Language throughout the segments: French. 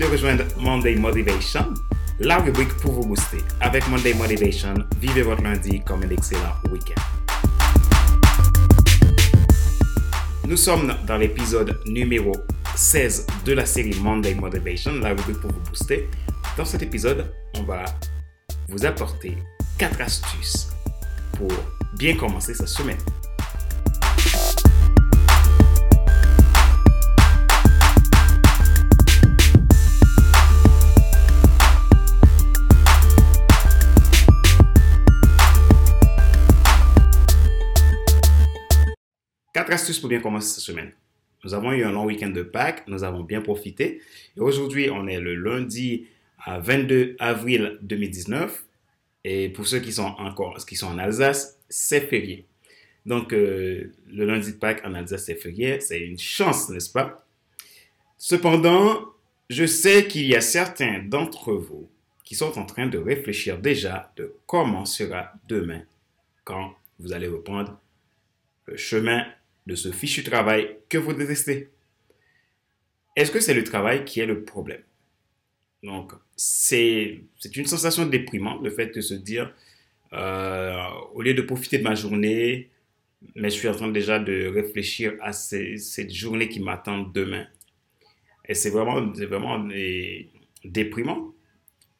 de rejoindre Monday Motivation, la rubrique pour vous booster. Avec Monday Motivation, vivez votre lundi comme un excellent week-end. Nous sommes dans l'épisode numéro 16 de la série Monday Motivation, la rubrique pour vous booster. Dans cet épisode, on va vous apporter 4 astuces pour bien commencer sa semaine. Quatre astuces pour bien commencer cette semaine. Nous avons eu un long week-end de Pâques, nous avons bien profité. Et aujourd'hui, on est le lundi 22 avril 2019. Et pour ceux qui sont encore, qui sont en Alsace, c'est férié. Donc, euh, le lundi de Pâques en Alsace, c'est férié. C'est une chance, n'est-ce pas? Cependant, je sais qu'il y a certains d'entre vous qui sont en train de réfléchir déjà de comment sera demain quand vous allez reprendre le chemin de ce fichu travail que vous détestez. Est-ce que c'est le travail qui est le problème? Donc, c'est une sensation déprimante, le fait de se dire, euh, au lieu de profiter de ma journée, mais je suis en train déjà de réfléchir à cette journée qui m'attend demain. Et c'est vraiment, vraiment déprimant.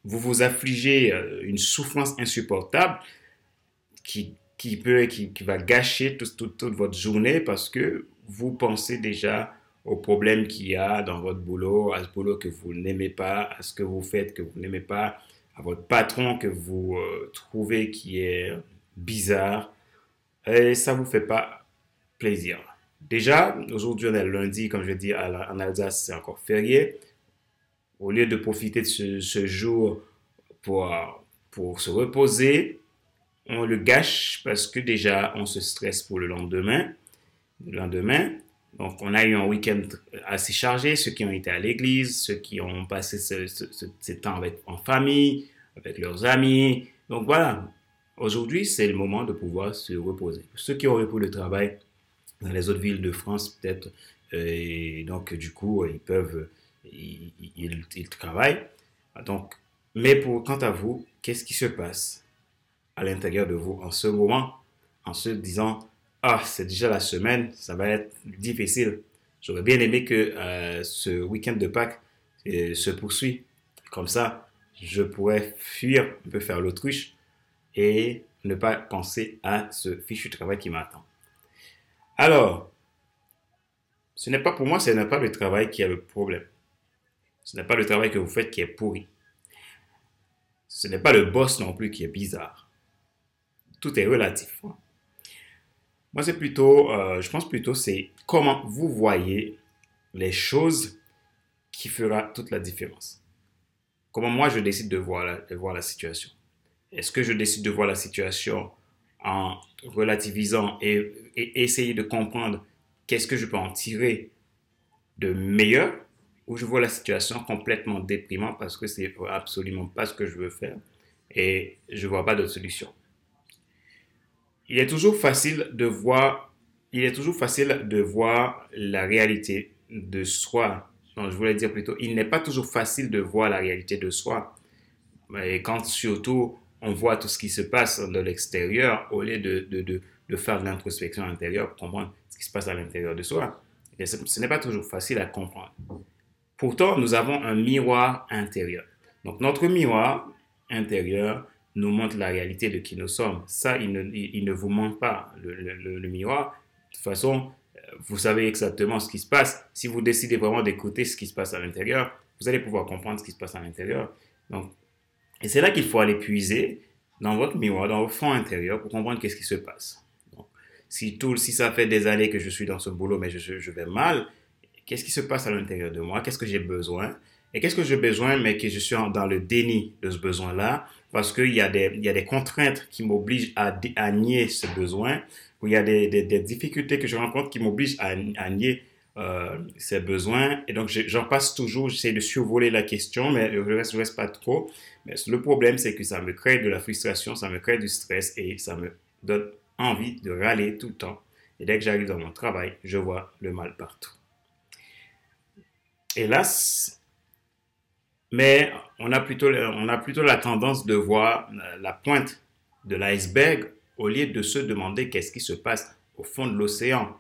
Vous vous affligez euh, une souffrance insupportable qui qui peut qui, qui va gâcher toute votre journée parce que vous pensez déjà aux problèmes qu'il y a dans votre boulot, à ce boulot que vous n'aimez pas, à ce que vous faites que vous n'aimez pas, à votre patron que vous euh, trouvez qui est bizarre. Et ça vous fait pas plaisir. Déjà, aujourd'hui, on est lundi, comme je dis, en Alsace, c'est encore férié. Au lieu de profiter de ce, ce jour pour, pour se reposer, on le gâche parce que déjà, on se stresse pour le lendemain. Le lendemain, donc on a eu un week-end assez chargé, ceux qui ont été à l'église, ceux qui ont passé ce, temps avec, en famille, avec leurs amis. Donc voilà, aujourd'hui, c'est le moment de pouvoir se reposer. Ceux qui ont repris le travail dans les autres villes de France, peut-être, euh, et donc du coup, ils peuvent, ils, ils travaillent. Donc, mais pour, quant à vous, qu'est-ce qui se passe? À l'intérieur de vous en ce moment, en se disant, ah, c'est déjà la semaine, ça va être difficile. J'aurais bien aimé que euh, ce week-end de Pâques euh, se poursuive. Comme ça, je pourrais fuir, un peu faire l'autruche et ne pas penser à ce fichu travail qui m'attend. Alors, ce n'est pas pour moi, ce n'est pas le travail qui est le problème. Ce n'est pas le travail que vous faites qui est pourri. Ce n'est pas le boss non plus qui est bizarre tout est relatif. Moi, c'est plutôt, euh, je pense plutôt, c'est comment vous voyez les choses qui fera toute la différence. Comment moi, je décide de voir la, de voir la situation. Est-ce que je décide de voir la situation en relativisant et, et essayer de comprendre qu'est-ce que je peux en tirer de meilleur ou je vois la situation complètement déprimante parce que c'est absolument pas ce que je veux faire et je vois pas d'autre solution? Il est toujours facile de voir, il est toujours facile de voir la réalité de soi. Donc, je voulais dire plutôt, il n'est pas toujours facile de voir la réalité de soi. Et quand surtout on voit tout ce qui se passe de l'extérieur, au lieu de, de, de, de faire de l'introspection intérieure pour comprendre ce qui se passe à l'intérieur de soi, ce, ce n'est pas toujours facile à comprendre. Pourtant, nous avons un miroir intérieur. Donc, notre miroir intérieur nous montre la réalité de qui nous sommes. Ça, il ne, il, ne vous manque pas, le, miroir. De toute façon, euh, vous savez exactement ce qui se passe. Si vous décidez vraiment d'écouter ce qui se passe à l'intérieur, vous allez pouvoir comprendre ce qui se passe à l'intérieur. Donc, et c'est là qu'il faut aller puiser dans votre miroir, dans votre fond intérieur pour comprendre qu'est-ce qui se passe. Donc, si, tout, si ça fait des années que je suis dans ce boulot, mais je, je vais mal, qu'est-ce qui se passe à l'intérieur de moi? Qu'est-ce que j'ai besoin? Et qu'est-ce que j'ai besoin, mais que je suis dans le déni de ce besoin-là? Parce qu'il y, a des, y a des contraintes qui m'obligent à, à, nier ce besoin, ou il y a des, des, difficultés que je rencontre qui m'obligent à, à, nier euh, ces besoins. Et donc, j'en passe toujours, j'essaie de survoler la question, mais je reste, reste pas trop. Mais le problème, c'est que ça me crée de la frustration, ça me crée du stress et ça me donne envie de râler tout le temps. Et dès que j'arrive dans mon travail, je vois le mal partout. Hélas, Mais on a plutôt, on a plutôt la tendance de voir la pointe de l'iceberg au lieu de se demander qu'est-ce qui se passe au fond de l'océan.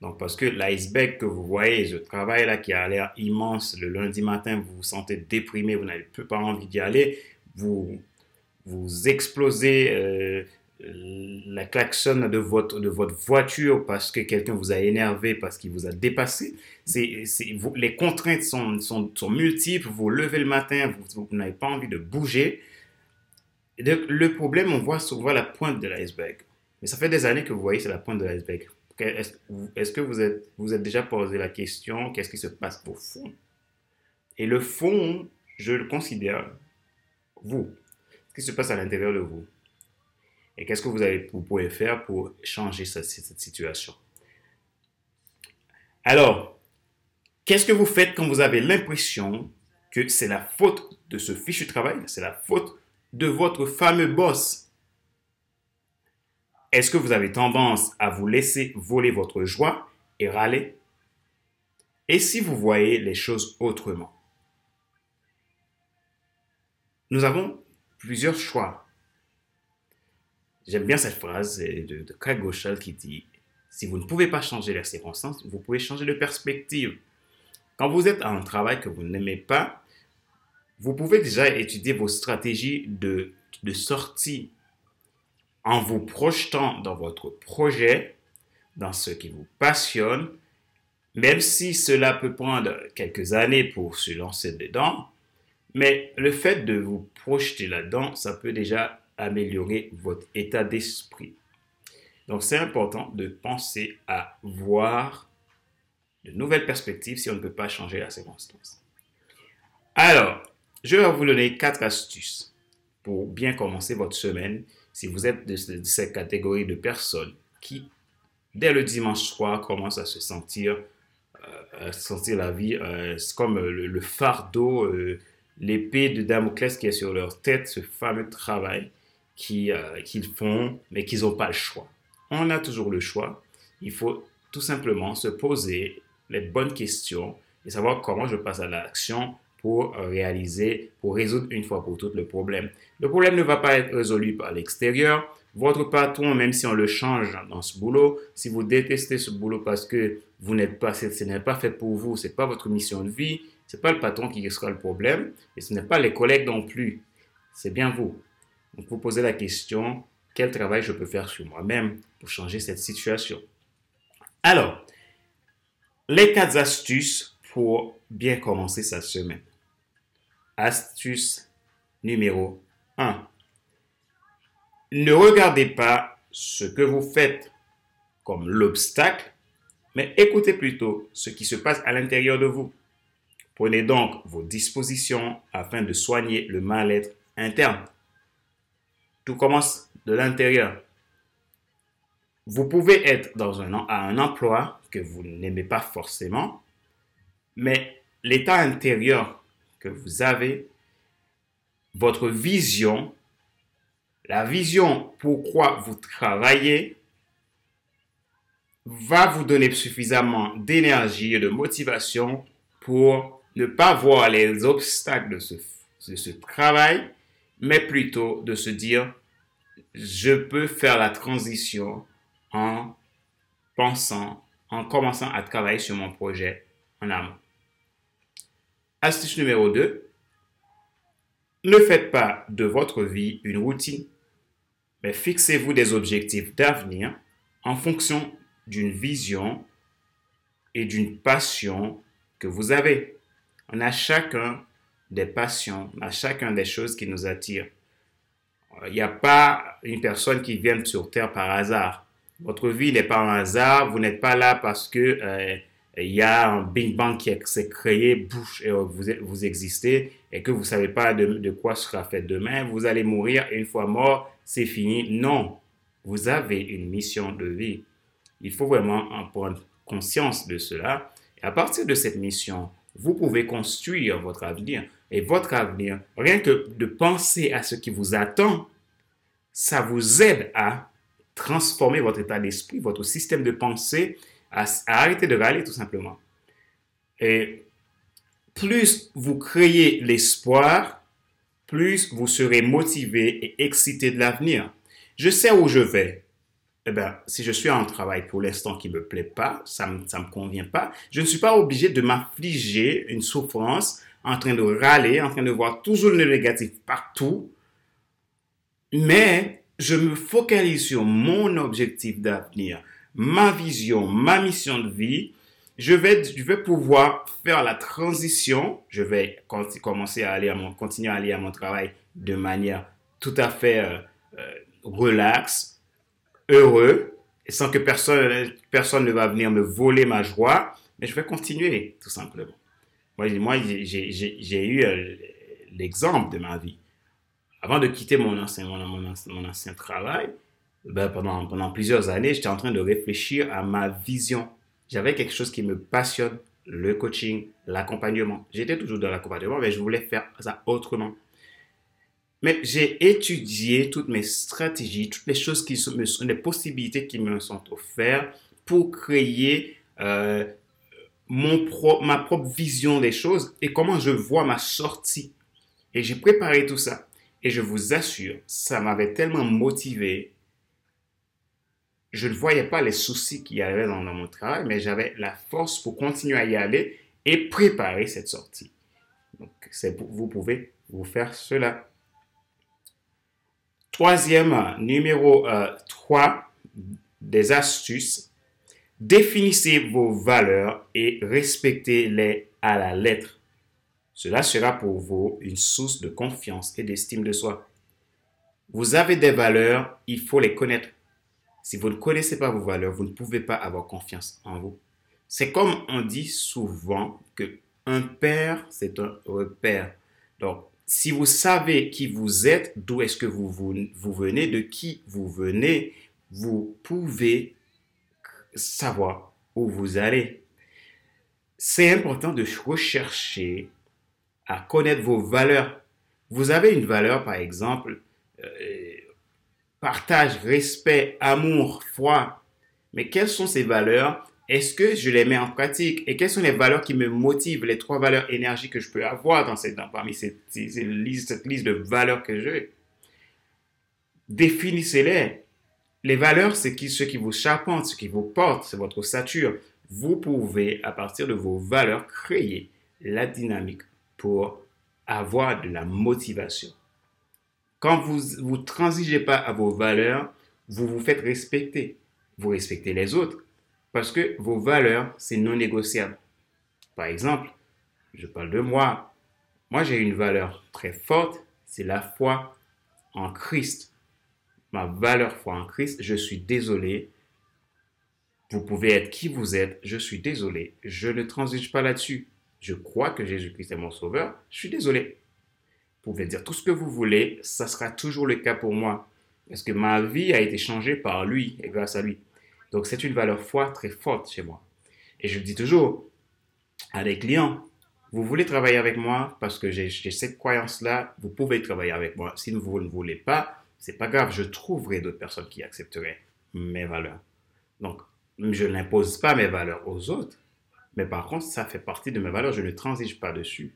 Donc, parce que l'iceberg que vous voyez, ce travail-là qui a l'air immense, le lundi matin, vous vous sentez déprimé, vous n'avez plus pas envie d'y aller, vous, vous explosez euh, la klaxon de votre, de votre voiture parce que quelqu'un vous a énervé, parce qu'il vous a dépassé. C'est, les contraintes sont, sont, multiples, vous levez le matin, vous, n'avez pas envie de bouger. le problème, on voit souvent la pointe de l'iceberg. Mais ça fait des années que vous voyez, c'est la pointe de l'iceberg. Est-ce que vous êtes, vous êtes déjà posé la question, qu'est-ce qui se passe au fond? Et le fond, je le considère, vous. Ce qui se passe à l'intérieur de vous. Et qu'est-ce que vous, pouvez faire pour changer cette, cette situation? Alors, qu'est-ce que vous faites quand vous avez l'impression que c'est la faute de ce fichu travail, c'est la faute de votre fameux boss? Est-ce que vous avez tendance à vous laisser voler votre joie et râler? Et si vous voyez les choses autrement? Nous avons plusieurs choix. J'aime bien cette phrase de, de Craig Gauchel qui dit Si vous ne pouvez pas changer les circonstances, vous pouvez changer de perspective. Quand vous êtes à un travail que vous n'aimez pas, vous pouvez déjà étudier vos stratégies de, de sortie en vous projetant dans votre projet, dans ce qui vous passionne, même si cela peut prendre quelques années pour se lancer dedans, mais le fait de vous projeter là-dedans, ça peut déjà améliorer votre état d'esprit. Donc c'est important de penser à voir de nouvelles perspectives si on ne peut pas changer la circonstance. Alors, je vais vous donner quatre astuces pour bien commencer votre semaine si vous êtes de, cette catégorie de personnes qui, dès le dimanche soir, commencent à se sentir, euh, sentir la vie euh, comme le, fardeau, euh, l'épée de Damoclès qui est sur leur tête, ce fameux travail qu'ils font, mais qu'ils n'ont pas le choix. On a toujours le choix. Il faut tout simplement se poser les bonnes questions et savoir comment je passe à l'action pour réaliser, pour résoudre une fois pour toutes le problème. Le problème ne va pas être résolu par l'extérieur. Votre patron, même si on le change dans ce boulot, si vous détestez ce boulot parce que vous n'êtes pas, ce n'est pas fait pour vous, c'est pas votre mission de vie, c'est pas le patron qui sera le problème, et ce n'est pas les collègues non plus. C'est bien vous. Donc vous posez la question, quel travail je peux faire sur moi-même pour changer cette situation? Alors, les quatre astuces pour bien commencer sa semaine. Astuce numéro 1. Ne regardez pas ce que vous faites comme l'obstacle, mais écoutez plutôt ce qui se passe à l'intérieur de vous. Prenez donc vos dispositions afin de soigner le mal-être interne. Tout commence de l'intérieur. Vous pouvez être dans un, à un emploi que vous n'aimez pas forcément, mais l'état intérieur que vous avez, votre vision, la vision pourquoi vous travaillez, va vous donner suffisamment d'énergie et de motivation pour ne pas voir les obstacles de ce, de ce travail, mais plutôt de se dire, je peux faire la transition en pensant, en commençant à travailler sur mon projet en amont. Astuce numéro 2. Ne faites pas de votre vie une routine, mais fixez-vous des objectifs d'avenir en fonction d'une vision et d'une passion que vous avez. On a chacun des passions, on a chacun des choses qui nous attirent. Il n'y a pas une personne qui vient sur Terre par hasard. Votre vie n'est pas un hasard. Vous n'êtes pas là parce que euh, y a un Big Bang qui s'est créé, bouche, et vous, vous existez, et que vous ne savez pas de, de, quoi sera fait demain, vous allez mourir, une fois mort, c'est fini. Non, vous avez une mission de vie. Il faut vraiment en prendre conscience de cela. Et à partir de cette mission, vous pouvez construire votre avenir. Et votre avenir, rien que de penser à ce qui vous attend, ça vous aide à transformer votre état d'esprit, votre système de pensée, à, arrêter de râler tout simplement. Et plus vous créez l'espoir, plus vous serez motivé et excité de l'avenir. Je sais où je vais. Eh bien, si je suis en travail pour l'instant qui me plaît pas, ça me, ça me convient pas, je ne suis pas obligé de m'affliger une souffrance en train de râler, en train de voir toujours le négatif partout. Mais je me focalise sur mon objectif d'avenir, ma vision, ma mission de vie. Je vais, je vais pouvoir faire la transition. Je vais commencer à aller à mon, continuer à aller à mon travail de manière tout à fait euh, euh, heureux, sans que personne, personne ne va venir me voler ma joie. Mais je vais continuer, tout simplement. Moi, moi j'ai eu euh, l'exemple de ma vie avant de quitter mon ancien, mon, travail, ben pendant, pendant plusieurs années, j'étais en train de réfléchir à ma vision. J'avais quelque chose qui me passionne, le coaching, l'accompagnement. J'étais toujours dans l'accompagnement, mais je voulais faire ça autrement. Mais j'ai étudié toutes mes stratégies, toutes les choses qui sont, les possibilités qui me sont offertes pour créer euh, mon ma propre vision des choses et comment je vois ma sortie. Et j'ai préparé tout ça. Et je vous assure, ça m'avait tellement motivé. Je ne voyais pas les soucis qu'il y avait dans, mon travail, mais j'avais la force pour continuer à y aller et préparer cette sortie. Donc, vous pouvez vous faire cela. Troisième, numéro 3 euh, des astuces. Définissez vos valeurs et respectez-les à la lettre. Cela sera pour vous une source de confiance et d'estime de soi. Vous avez des valeurs, il faut les connaître. Si vous ne connaissez pas vos valeurs, vous ne pouvez pas avoir confiance en vous. C'est comme on dit souvent que un père, c'est un repère. Donc, si vous savez qui vous êtes, d'où est-ce que vous, vous, vous, venez, de qui vous venez, vous pouvez savoir où vous allez. C'est important de rechercher à connaître vos valeurs. Vous avez une valeur, par exemple, euh, partage, respect, amour, foi. Mais quelles sont ces valeurs? Est-ce que je les mets en pratique? Et quelles sont les valeurs qui me motivent, les trois valeurs énergie que je peux avoir dans cette, parmi cette, liste, cette liste de valeurs que j'ai Définissez-les. Les valeurs, c'est ce qui vous charpente, ce qui vous porte, c'est votre ossature. Vous pouvez, à partir de vos valeurs, créer la dynamique pour avoir de la motivation. Quand vous ne transigez pas à vos valeurs, vous vous faites respecter. Vous respectez les autres parce que vos valeurs, c'est non négociable. Par exemple, je parle de moi. Moi, j'ai une valeur très forte, c'est la foi en Christ. Ma valeur foi en Christ, je suis désolé. Vous pouvez être qui vous êtes, je suis désolé. Je ne transige pas là-dessus je crois que Jésus-Christ est mon sauveur, je suis désolé. Vous pouvez dire tout ce que vous voulez, ça sera toujours le cas pour moi. Parce que ma vie a été changée par lui et grâce à lui. Donc c'est une valeur foi très forte chez moi. Et je dis toujours à des clients, vous voulez travailler avec moi parce que j'ai cette croyance-là, vous pouvez travailler avec moi. Si vous ne voulez pas, c'est pas grave, je trouverai d'autres personnes qui accepteraient mes valeurs. Donc, je n'impose pas mes valeurs aux autres, mais par contre, ça fait partie de mes valeurs, je ne transige pas dessus.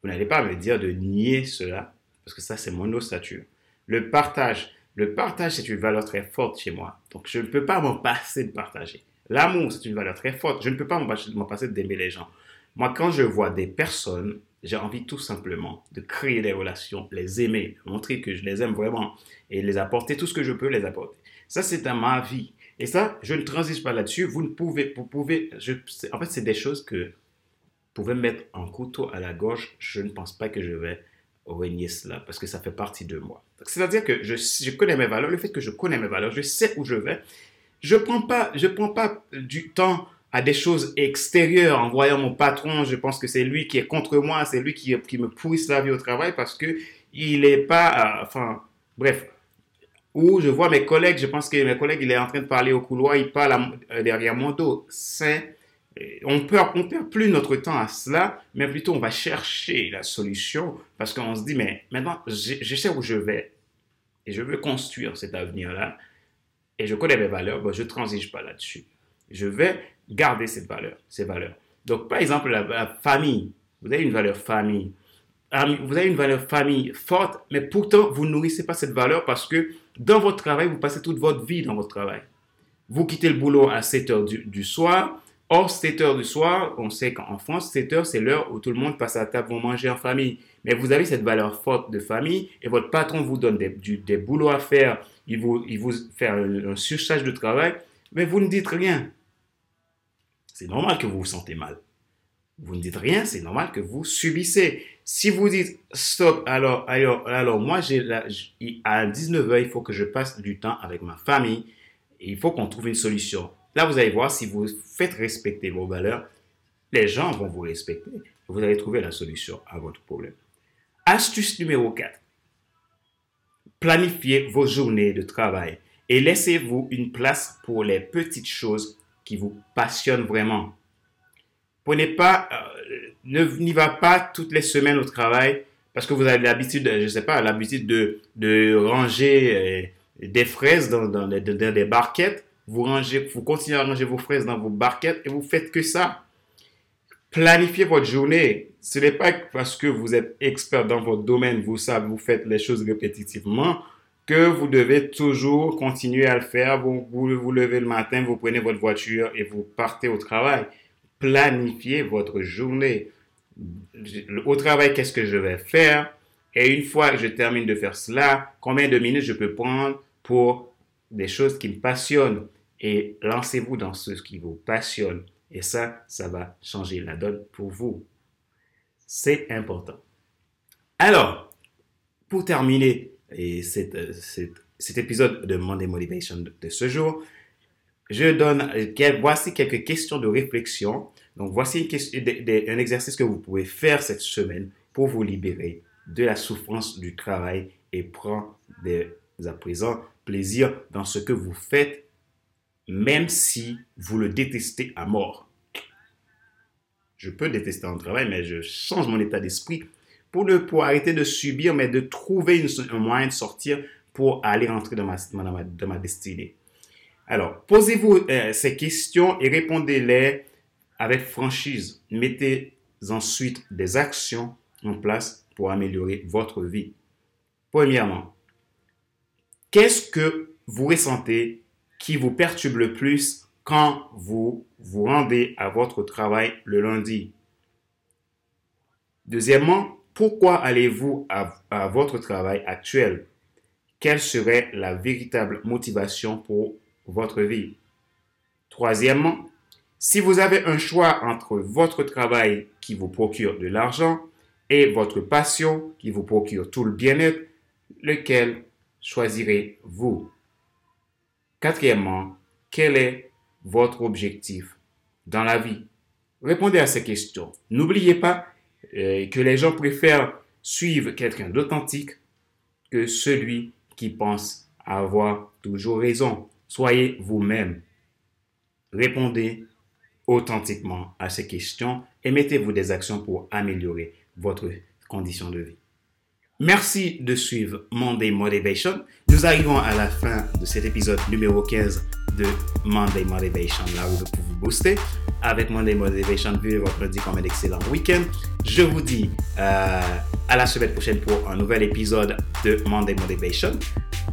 Vous n'allez pas me dire de nier cela, parce que ça, c'est mon ossature. Le partage. Le partage, c'est une valeur très forte chez moi. Donc, je ne peux pas m'en passer de partager. L'amour, c'est une valeur très forte. Je ne peux pas m'en passer d'aimer les gens. Moi, quand je vois des personnes, j'ai envie tout simplement de créer des relations, les aimer, montrer que je les aime vraiment et les apporter tout ce que je peux les apporter. Ça, c'est dans ma vie. Et ça, je ne transige pas là-dessus. Vous ne pouvez, vous pouvez, en fait, c'est des choses que vous pouvez mettre en couteau à la gorge. Je ne pense pas que je vais renier cela parce que ça fait partie de moi. C'est-à-dire que je, je, connais mes valeurs. Le fait que je connais mes valeurs, je sais où je vais. Je prends prends pas du temps à des choses extérieures en voyant mon patron. Je pense que c'est lui qui est contre moi, c'est lui qui, me pourrit la vie au travail parce que il est pas, euh, enfin, bref, ou je vois mes collègues, je pense que mes collègues, il est en train de parler au couloir, il parle euh, derrière mon dos. C'est, euh, on perd, on perd plus notre temps à cela, mais plutôt on va chercher la solution parce qu'on se dit, mais maintenant, je, sais où je vais et je veux construire cet avenir-là et je connais mes valeurs, bon, je transige pas là-dessus. Je vais garder ces valeurs, ces valeurs. Donc, par exemple, la, famille. vous avez une valeur famille. Vous avez une valeur famille forte, mais pourtant, vous ne nourrissez pas cette valeur parce que dans votre travail, vous passez toute votre vie dans votre travail. Vous quittez le boulot à 7 heures du, soir. Or, 7 heures du soir, on sait qu'en France, 7 heures, c'est l'heure où tout le monde passe à table, vont manger en famille. Mais vous avez cette valeur forte de famille et votre patron vous donne des, des boulots à faire. Il vous, il vous fait un, un surcharge de travail, mais vous ne dites rien. C'est normal que vous vous sentez mal. Vous ne dites rien, c'est normal que vous subissez. Si vous dites stop, alors, alors, alors moi, j'ai à 19h, il faut que je passe du temps avec ma famille. Il faut qu'on trouve une solution. Là, vous allez voir, si vous faites respecter vos valeurs, les gens vont vous respecter. Vous allez trouver la solution à votre problème. Astuce numéro 4. Planifiez vos journées de travail et laissez-vous une place pour les petites choses qui vous passionnent vraiment. Prenez pas, euh, n'y va pas toutes les semaines au travail parce que vous avez l'habitude, je sais pas, l'habitude de, de ranger euh, des fraises dans, dans, des barquettes. Vous rangez, vous continuez à ranger vos fraises dans vos barquettes et vous faites que ça. Planifiez votre journée. Ce n'est pas parce que vous êtes expert dans votre domaine, vous savez, vous faites les choses répétitivement que vous devez toujours continuer à le faire. Vous, vous levez le matin, vous prenez votre voiture et vous partez au travail. Planifiez votre journée. Au travail, qu'est-ce que je vais faire? Et une fois que je termine de faire cela, combien de minutes je peux prendre pour des choses qui me passionnent? Et lancez-vous dans ce qui vous passionne. Et ça, ça va changer la donne pour vous. C'est important. Alors, pour terminer, et euh, cet épisode de Monday Motivation de, ce jour, je donne, euh, voici quelques questions de réflexion. Donc, voici un exercice que vous pouvez faire cette semaine pour vous libérer de la souffrance du travail et prendre à présent plaisir dans ce que vous faites, même si vous le détestez à mort. Je peux détester un travail, mais je change mon état d'esprit pour, ne, pour arrêter de subir, mais de trouver un moyen de sortir pour aller rentrer dans ma, dans ma, destinée. Alors, posez-vous euh, ces questions et répondez-les avec franchise. Mettez ensuite des actions en place pour améliorer votre vie. Premièrement, qu'est-ce que vous ressentez qui vous perturbe le plus quand vous vous rendez à votre travail le lundi? Deuxièmement, pourquoi allez-vous à, votre travail actuel? Quelle serait la véritable motivation pour votre vie? Troisièmement, si vous avez un choix entre votre travail qui vous procure de l'argent et votre passion qui vous procure tout le bien-être, lequel choisirez-vous? Quatrièmement, quel est votre objectif dans la vie? Répondez à ces questions. N'oubliez pas que les gens préfèrent suivre quelqu'un d'authentique que celui qui pense avoir toujours raison. Soyez vous-même. Répondez authentiquement à ces questions et mettez-vous des actions pour améliorer votre condition de vie. Merci de suivre Monday Motivation. Nous arrivons à la fin de cet épisode numéro 15 de Monday Motivation, là où vous pouvez booster. Avec Monday Motivation, votre lundi comme un excellent week-end. Je vous dis euh, à la semaine prochaine pour un nouvel épisode de Monday Motivation.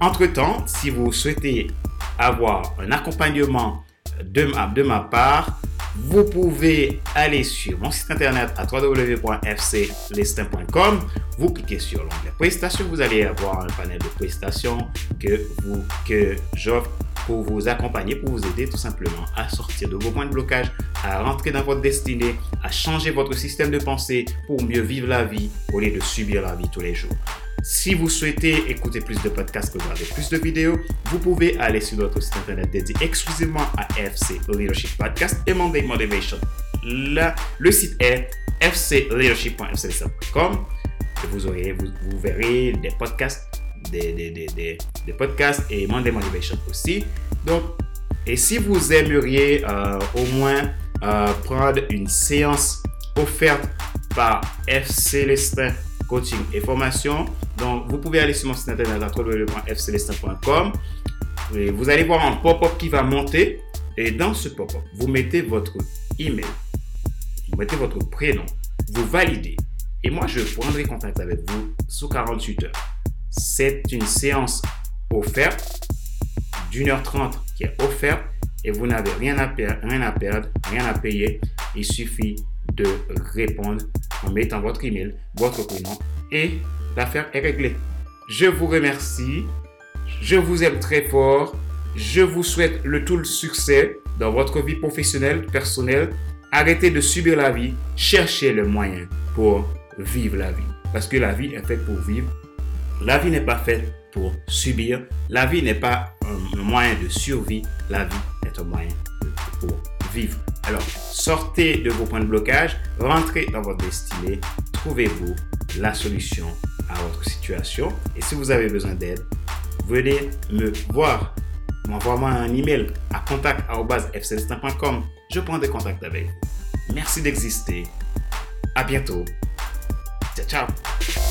Entre-temps, si vous souhaitez avoir un accompagnement de ma, de ma part, vous pouvez aller sur mon site internet à www.fclistin.com. Vous cliquez sur l'onglet prestations. Vous allez avoir un panel de prestations que, que j'offre pour vous accompagner, pour vous aider tout simplement à sortir de vos points de blocage, à rentrer dans votre destinée, à changer votre système de pensée pour mieux vivre la vie au lieu de subir la vie tous les jours. Si vous souhaitez écouter plus de podcasts, regarder plus de vidéos, vous pouvez aller sur notre site internet dédié exclusivement à FC Leadership Podcast et Monday Motivation. Là, le site est fcleadership.fclsm.com et vous, aurez, vous, verrez des podcasts, des, des, des, des, podcasts et Monday Motivation aussi. Donc, et si vous aimeriez euh, au moins euh, prendre une séance offerte par FC Lestin coaching et formation. Donc, vous pouvez aller sur mon site internet www.fcelestin.com et vous allez voir un pop-up qui va monter. Et dans ce pop-up, vous mettez votre email, vous mettez votre prénom, vous validez. Et moi, je prendrai contact avec vous sous 48 heures. C'est une séance offerte d'une heure trente qui est offerte et vous n'avez rien à, rien à perdre, rien à payer. Il suffit de répondre en mettant votre email, votre prénom et l'affaire est réglée. Je vous remercie. Je vous aime très fort. Je vous souhaite le tout le succès dans votre vie professionnelle, personnelle. Arrêtez de subir la vie. Cherchez le moyen pour vivre la vie. Parce que la vie est faite pour vivre. La vie n'est pas faite pour subir. La vie n'est pas un moyen de survie. La vie est un moyen pour vivre. Alors, sortez de vos points de blocage, rentrez dans votre destinée, trouvez-vous la solution à votre situation. Et si vous avez besoin d'aide, venez me voir. Envoie-moi un email à contact.fcelestin.com. Je prendrai contact avec vous. Merci d'exister. À bientôt. Ciao, ciao.